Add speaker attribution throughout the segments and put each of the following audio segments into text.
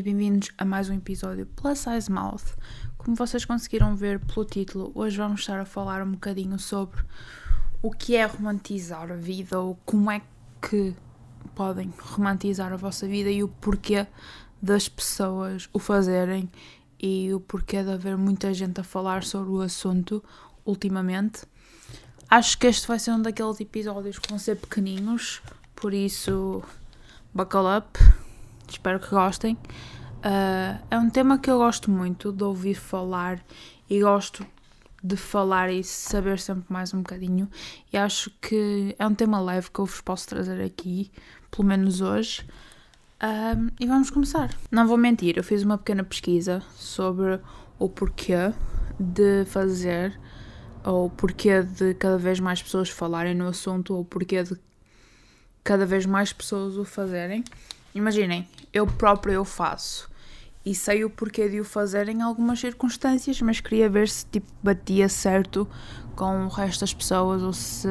Speaker 1: e bem-vindos a mais um episódio Plus Size Mouth. Como vocês conseguiram ver pelo título, hoje vamos estar a falar um bocadinho sobre o que é romantizar a vida ou como é que podem romantizar a vossa vida e o porquê das pessoas o fazerem e o porquê de haver muita gente a falar sobre o assunto ultimamente. Acho que este vai ser um daqueles episódios que vão ser pequeninos, por isso, buckle up, espero que gostem. Uh, é um tema que eu gosto muito de ouvir falar e gosto de falar e saber sempre mais um bocadinho. E acho que é um tema leve que eu vos posso trazer aqui, pelo menos hoje. Um, e vamos começar. Não vou mentir, eu fiz uma pequena pesquisa sobre o porquê de fazer, ou porquê de cada vez mais pessoas falarem no assunto, ou porquê de cada vez mais pessoas o fazerem. Imaginem, eu próprio eu faço e sei o porquê de o fazer em algumas circunstâncias, mas queria ver se tipo batia certo com o resto das pessoas ou se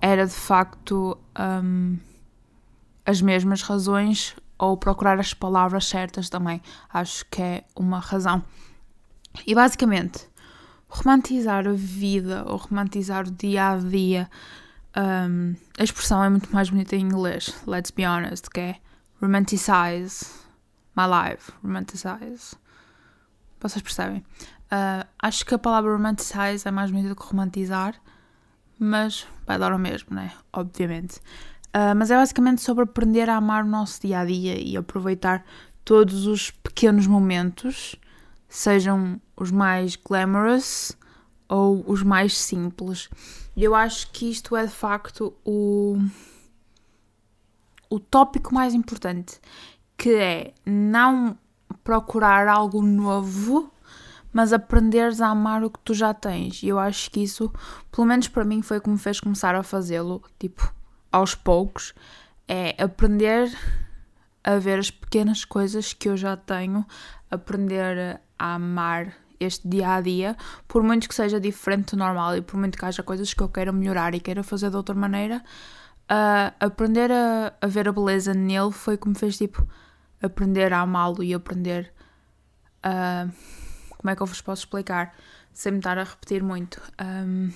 Speaker 1: era de facto um, as mesmas razões ou procurar as palavras certas também. Acho que é uma razão. E basicamente, romantizar a vida ou romantizar o dia a dia, um, a expressão é muito mais bonita em inglês, let's be honest, que é romanticize my life, romanticize. Vocês percebem? Uh, acho que a palavra romanticize é mais bonita do que romantizar, mas vai dar o mesmo, né? Obviamente. Uh, mas é basicamente sobre aprender a amar o nosso dia a dia e aproveitar todos os pequenos momentos, sejam os mais glamorous ou os mais simples. Eu acho que isto é de facto o, o tópico mais importante, que é não procurar algo novo, mas aprenderes a amar o que tu já tens. E eu acho que isso, pelo menos para mim, foi como me fez começar a fazê-lo. Tipo, aos poucos, é aprender a ver as pequenas coisas que eu já tenho, aprender a amar este dia a dia, por muito que seja diferente do normal e por muito que haja coisas que eu queira melhorar e queira fazer de outra maneira, uh, aprender a, a, ver a beleza nele foi como fez tipo aprender a amá-lo e aprender a. como é que eu vos posso explicar? Sem me estar a repetir muito. Um,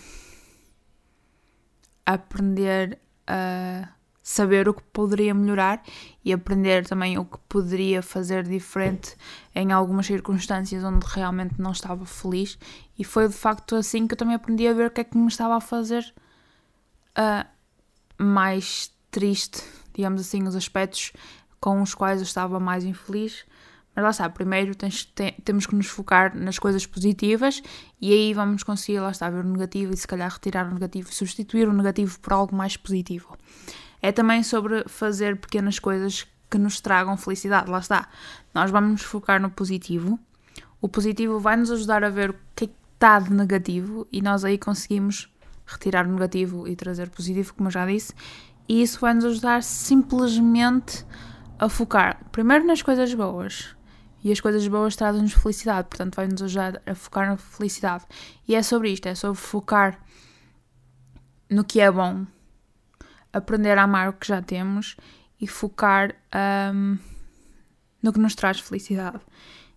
Speaker 1: aprender a saber o que poderia melhorar e aprender também o que poderia fazer diferente em algumas circunstâncias onde realmente não estava feliz e foi de facto assim que eu também aprendi a ver o que é que me estava a fazer uh, mais triste, digamos assim, os aspectos com os quais eu estava mais infeliz. Mas lá está, primeiro tens, tem, temos que nos focar nas coisas positivas e aí vamos conseguir, lá está, ver o negativo e se calhar retirar o negativo substituir o negativo por algo mais positivo. É também sobre fazer pequenas coisas que nos tragam felicidade, lá está. Nós vamos nos focar no positivo, o positivo vai nos ajudar a ver o que é está de negativo e nós aí conseguimos retirar o negativo e trazer positivo, como eu já disse, e isso vai nos ajudar simplesmente a focar primeiro nas coisas boas e as coisas boas trazem-nos felicidade, portanto, vai nos ajudar a focar na felicidade. E é sobre isto: é sobre focar no que é bom, aprender a amar o que já temos e focar um, no que nos traz felicidade.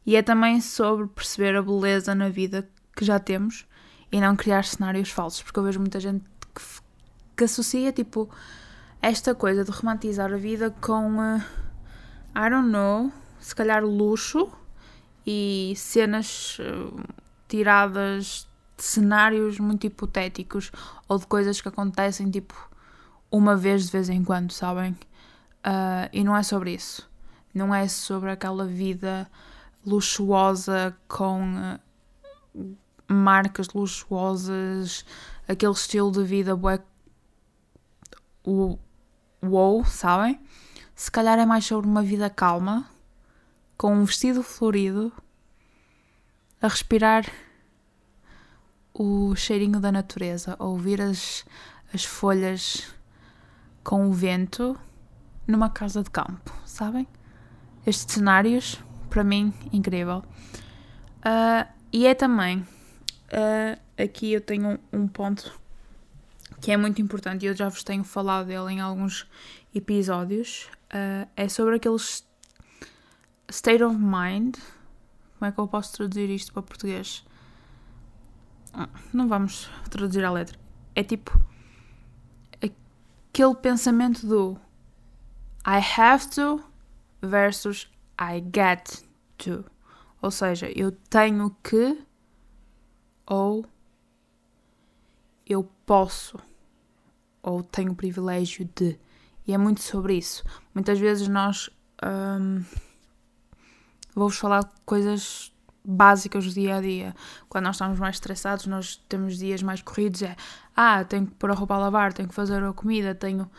Speaker 1: E é também sobre perceber a beleza na vida que já temos e não criar cenários falsos, porque eu vejo muita gente que, que associa tipo esta coisa de romantizar a vida com uh, I don't know se calhar luxo e cenas uh, tiradas de cenários muito hipotéticos ou de coisas que acontecem tipo uma vez de vez em quando, sabem? Uh, e não é sobre isso. Não é sobre aquela vida luxuosa com uh, marcas luxuosas, aquele estilo de vida bué wow, sabem? Se calhar é mais sobre uma vida calma, com um vestido florido, a respirar o cheirinho da natureza, a ouvir as, as folhas com o vento numa casa de campo, sabem? Estes cenários, para mim, incrível. Uh, e é também, uh, aqui eu tenho um, um ponto que é muito importante e eu já vos tenho falado dele em alguns episódios, uh, é sobre aqueles state of mind. Como é que eu posso traduzir isto para português? Ah, não vamos traduzir a letra. É tipo aquele pensamento do I have to versus I get to. Ou seja, eu tenho que ou eu posso ou tenho o privilégio de. E é muito sobre isso. Muitas vezes nós. Hum, Vou-vos falar coisas básicas do dia a dia. Quando nós estamos mais estressados, nós temos dias mais corridos. É ah, tenho que pôr a roupa a lavar, tenho que fazer a comida, tenho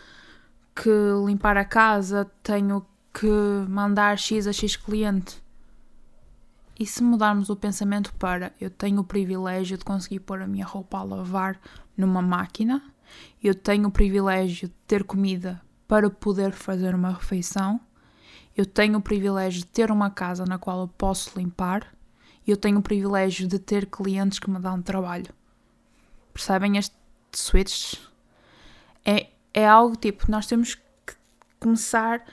Speaker 1: que limpar a casa, tenho que mandar X a X cliente. E se mudarmos o pensamento para eu tenho o privilégio de conseguir pôr a minha roupa a lavar numa máquina, eu tenho o privilégio de ter comida para poder fazer uma refeição, eu tenho o privilégio de ter uma casa na qual eu posso limpar, eu tenho o privilégio de ter clientes que me dão trabalho. Percebem este switch? É, é algo tipo, nós temos que começar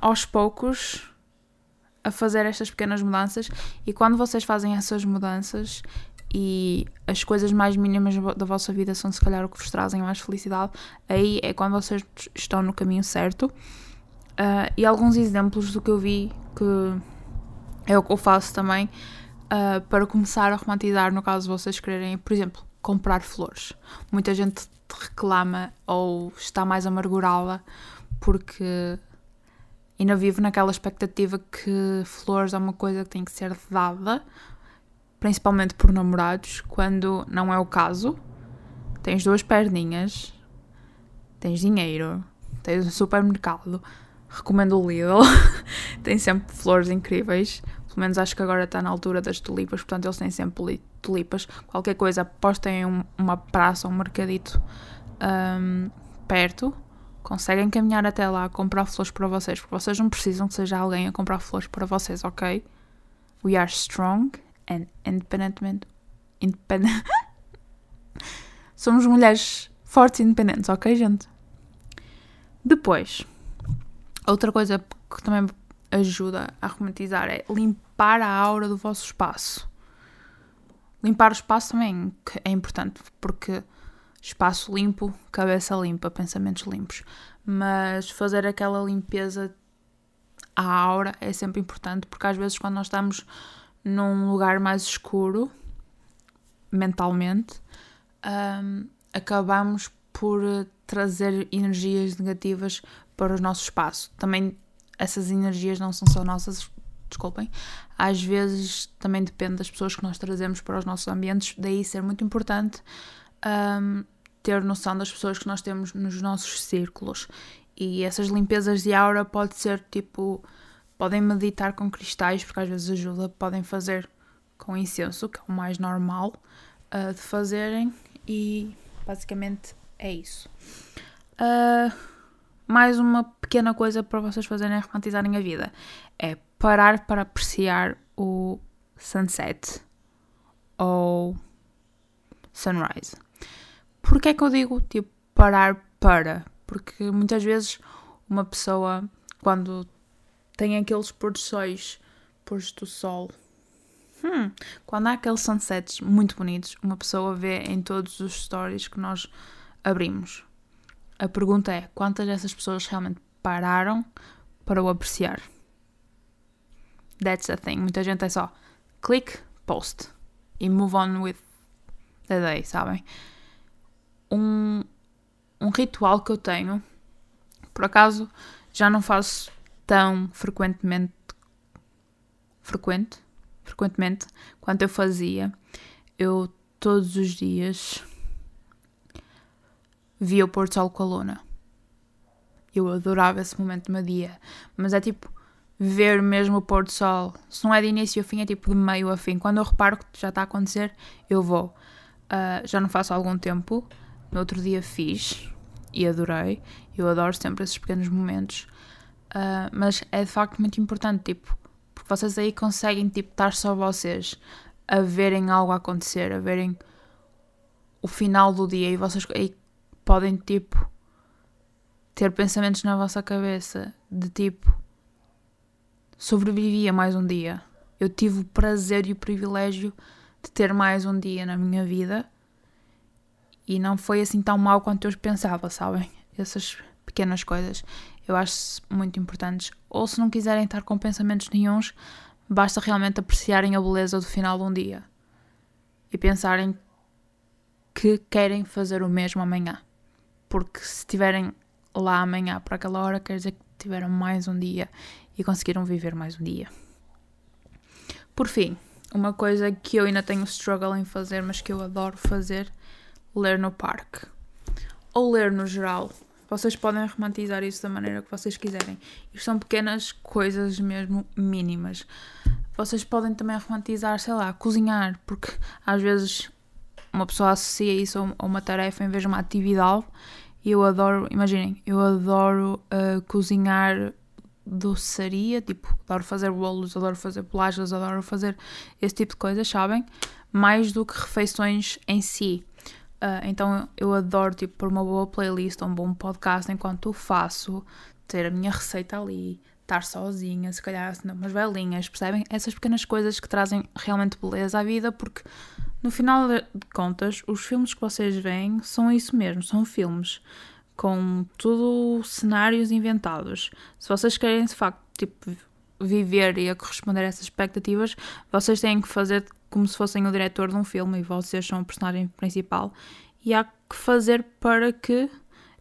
Speaker 1: aos poucos a fazer estas pequenas mudanças e quando vocês fazem essas mudanças e as coisas mais mínimas da vossa vida são se calhar o que vos trazem mais felicidade, aí é quando vocês estão no caminho certo. Uh, e alguns exemplos do que eu vi que é o que eu faço também uh, para começar a romantizar, no caso vocês quererem, por exemplo, comprar flores. Muita gente reclama ou está mais amargurada porque ainda vive naquela expectativa que flores é uma coisa que tem que ser dada, principalmente por namorados, quando não é o caso. Tens duas perninhas, tens dinheiro, tens um supermercado, recomendo o Lidl, tem sempre flores incríveis. Pelo menos acho que agora está na altura das tulipas, portanto eles têm sempre tulipas. Qualquer coisa, postem um, uma praça, um mercadito um, perto conseguem caminhar até lá, comprar flores para vocês, porque vocês não precisam que seja alguém a comprar flores para vocês, ok? We are strong and independent. independent. Somos mulheres fortes e independentes, ok, gente? Depois, outra coisa que também ajuda a romantizar é limpar a aura do vosso espaço. Limpar o espaço também é importante, porque espaço limpo, cabeça limpa, pensamentos limpos. Mas fazer aquela limpeza à aura é sempre importante, porque às vezes quando nós estamos num lugar mais escuro, mentalmente, um, acabamos por trazer energias negativas para o nosso espaço. Também essas energias não são só nossas, desculpem. Às vezes também depende das pessoas que nós trazemos para os nossos ambientes, daí ser muito importante um, ter noção das pessoas que nós temos nos nossos círculos. E essas limpezas de aura pode ser tipo. Podem meditar com cristais, porque às vezes ajuda. Podem fazer com incenso, que é o mais normal uh, de fazerem. E basicamente é isso. Uh, mais uma pequena coisa para vocês fazerem romantizarem a vida é parar para apreciar o sunset ou sunrise. Porquê é que eu digo tipo parar para? Porque muitas vezes uma pessoa, quando tem aqueles pôr do sóis, pôr do sol, hum, quando há aqueles sunsets muito bonitos, uma pessoa vê em todos os stories que nós abrimos. A pergunta é: quantas dessas pessoas realmente pararam para o apreciar? That's the thing. Muita gente é só click, post e move on with the day, sabem? Um, um ritual que eu tenho, por acaso já não faço tão frequentemente frequente, frequentemente quanto eu fazia. Eu todos os dias via o pôr do sol com a luna. Eu adorava esse momento do meu dia, mas é tipo ver mesmo o pôr do sol. Se não é de início a fim, é tipo de meio a fim. Quando eu reparo que já está a acontecer, eu vou. Uh, já não faço há algum tempo, no outro dia fiz e adorei. Eu adoro sempre esses pequenos momentos. Uh, mas é de facto muito importante, tipo, porque vocês aí conseguem tipo, estar só vocês a verem algo acontecer, a verem o final do dia e vocês aí podem tipo ter pensamentos na vossa cabeça de tipo sobrevivi a mais um dia. Eu tive o prazer e o privilégio de ter mais um dia na minha vida e não foi assim tão mal quanto eu pensava, sabem? Essas pequenas coisas eu acho muito importantes. Ou se não quiserem estar com pensamentos nenhums, basta realmente apreciarem a beleza do final de um dia e pensarem que querem fazer o mesmo amanhã. Porque se estiverem lá amanhã para aquela hora, quer dizer que tiveram mais um dia e conseguiram viver mais um dia. Por fim, uma coisa que eu ainda tenho struggle em fazer, mas que eu adoro fazer, ler no parque. Ou ler no geral. Vocês podem romantizar isso da maneira que vocês quiserem. Isto são pequenas coisas mesmo mínimas. Vocês podem também romantizar, sei lá, cozinhar, porque às vezes uma pessoa associa isso a uma tarefa em vez de uma atividade. E eu adoro, imaginem, eu adoro uh, cozinhar doçaria, tipo, adoro fazer bolos, adoro fazer bolachas, adoro fazer esse tipo de coisas, sabem? Mais do que refeições em si. Uh, então eu adoro tipo pôr uma boa playlist, um bom podcast enquanto faço, ter a minha receita ali, estar sozinha, se calhar acender umas velinhas, percebem? Essas pequenas coisas que trazem realmente beleza à vida, porque no final de contas, os filmes que vocês veem são isso mesmo, são filmes com tudo cenários inventados. Se vocês querem de facto tipo, viver e a corresponder a essas expectativas, vocês têm que fazer como se fossem o diretor de um filme e vocês são o personagem principal. E há que fazer para que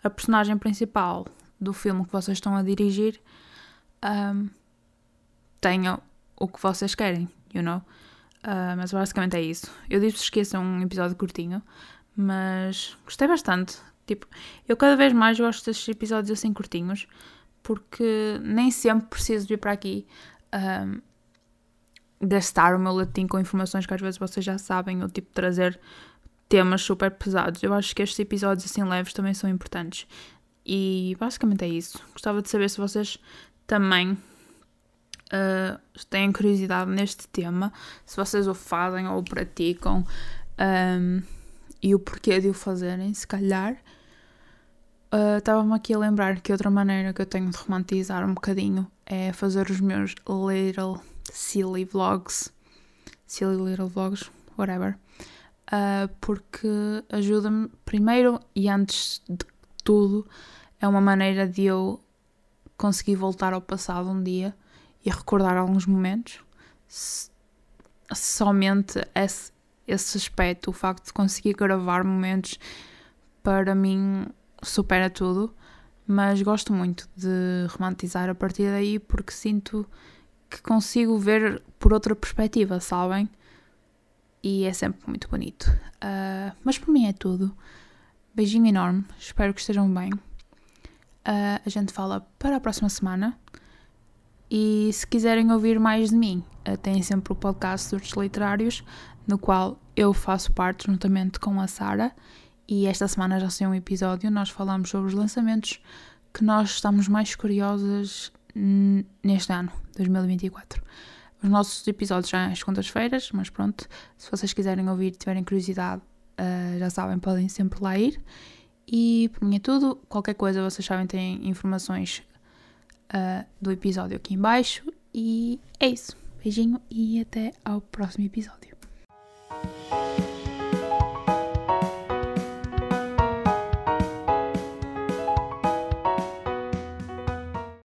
Speaker 1: a personagem principal do filme que vocês estão a dirigir um, tenha o que vocês querem, you know? Uh, mas basicamente é isso. Eu disse que é um episódio curtinho, mas gostei bastante. Tipo, eu cada vez mais gosto destes episódios assim curtinhos, porque nem sempre preciso vir para aqui um, gastar o meu latim com informações que às vezes vocês já sabem, ou tipo trazer temas super pesados. Eu acho que estes episódios assim leves também são importantes. E basicamente é isso. Gostava de saber se vocês também uh, têm curiosidade neste tema, se vocês o fazem ou o praticam um, e o porquê de o fazerem, se calhar. Uh, Estava-me aqui a lembrar que outra maneira que eu tenho de romantizar um bocadinho é fazer os meus little silly vlogs. Silly little vlogs, whatever. Uh, porque ajuda-me, primeiro e antes de tudo, é uma maneira de eu conseguir voltar ao passado um dia e recordar alguns momentos. Somente esse, esse aspecto, o facto de conseguir gravar momentos, para mim supera tudo, mas gosto muito de romantizar a partir daí porque sinto que consigo ver por outra perspectiva, sabem? E é sempre muito bonito. Uh, mas por mim é tudo. Beijinho enorme, espero que estejam bem. Uh, a gente fala para a próxima semana. E se quiserem ouvir mais de mim, uh, têm sempre o podcast Surtos Literários, no qual eu faço parte juntamente com a Sara e esta semana já saiu um episódio, nós falamos sobre os lançamentos que nós estamos mais curiosas neste ano, 2024. Os nossos episódios já às quintas-feiras, mas pronto, se vocês quiserem ouvir tiverem curiosidade, uh, já sabem, podem sempre lá ir. E por mim é tudo. Qualquer coisa, vocês sabem, têm informações uh, do episódio aqui em baixo. E é isso. Beijinho e até ao próximo episódio.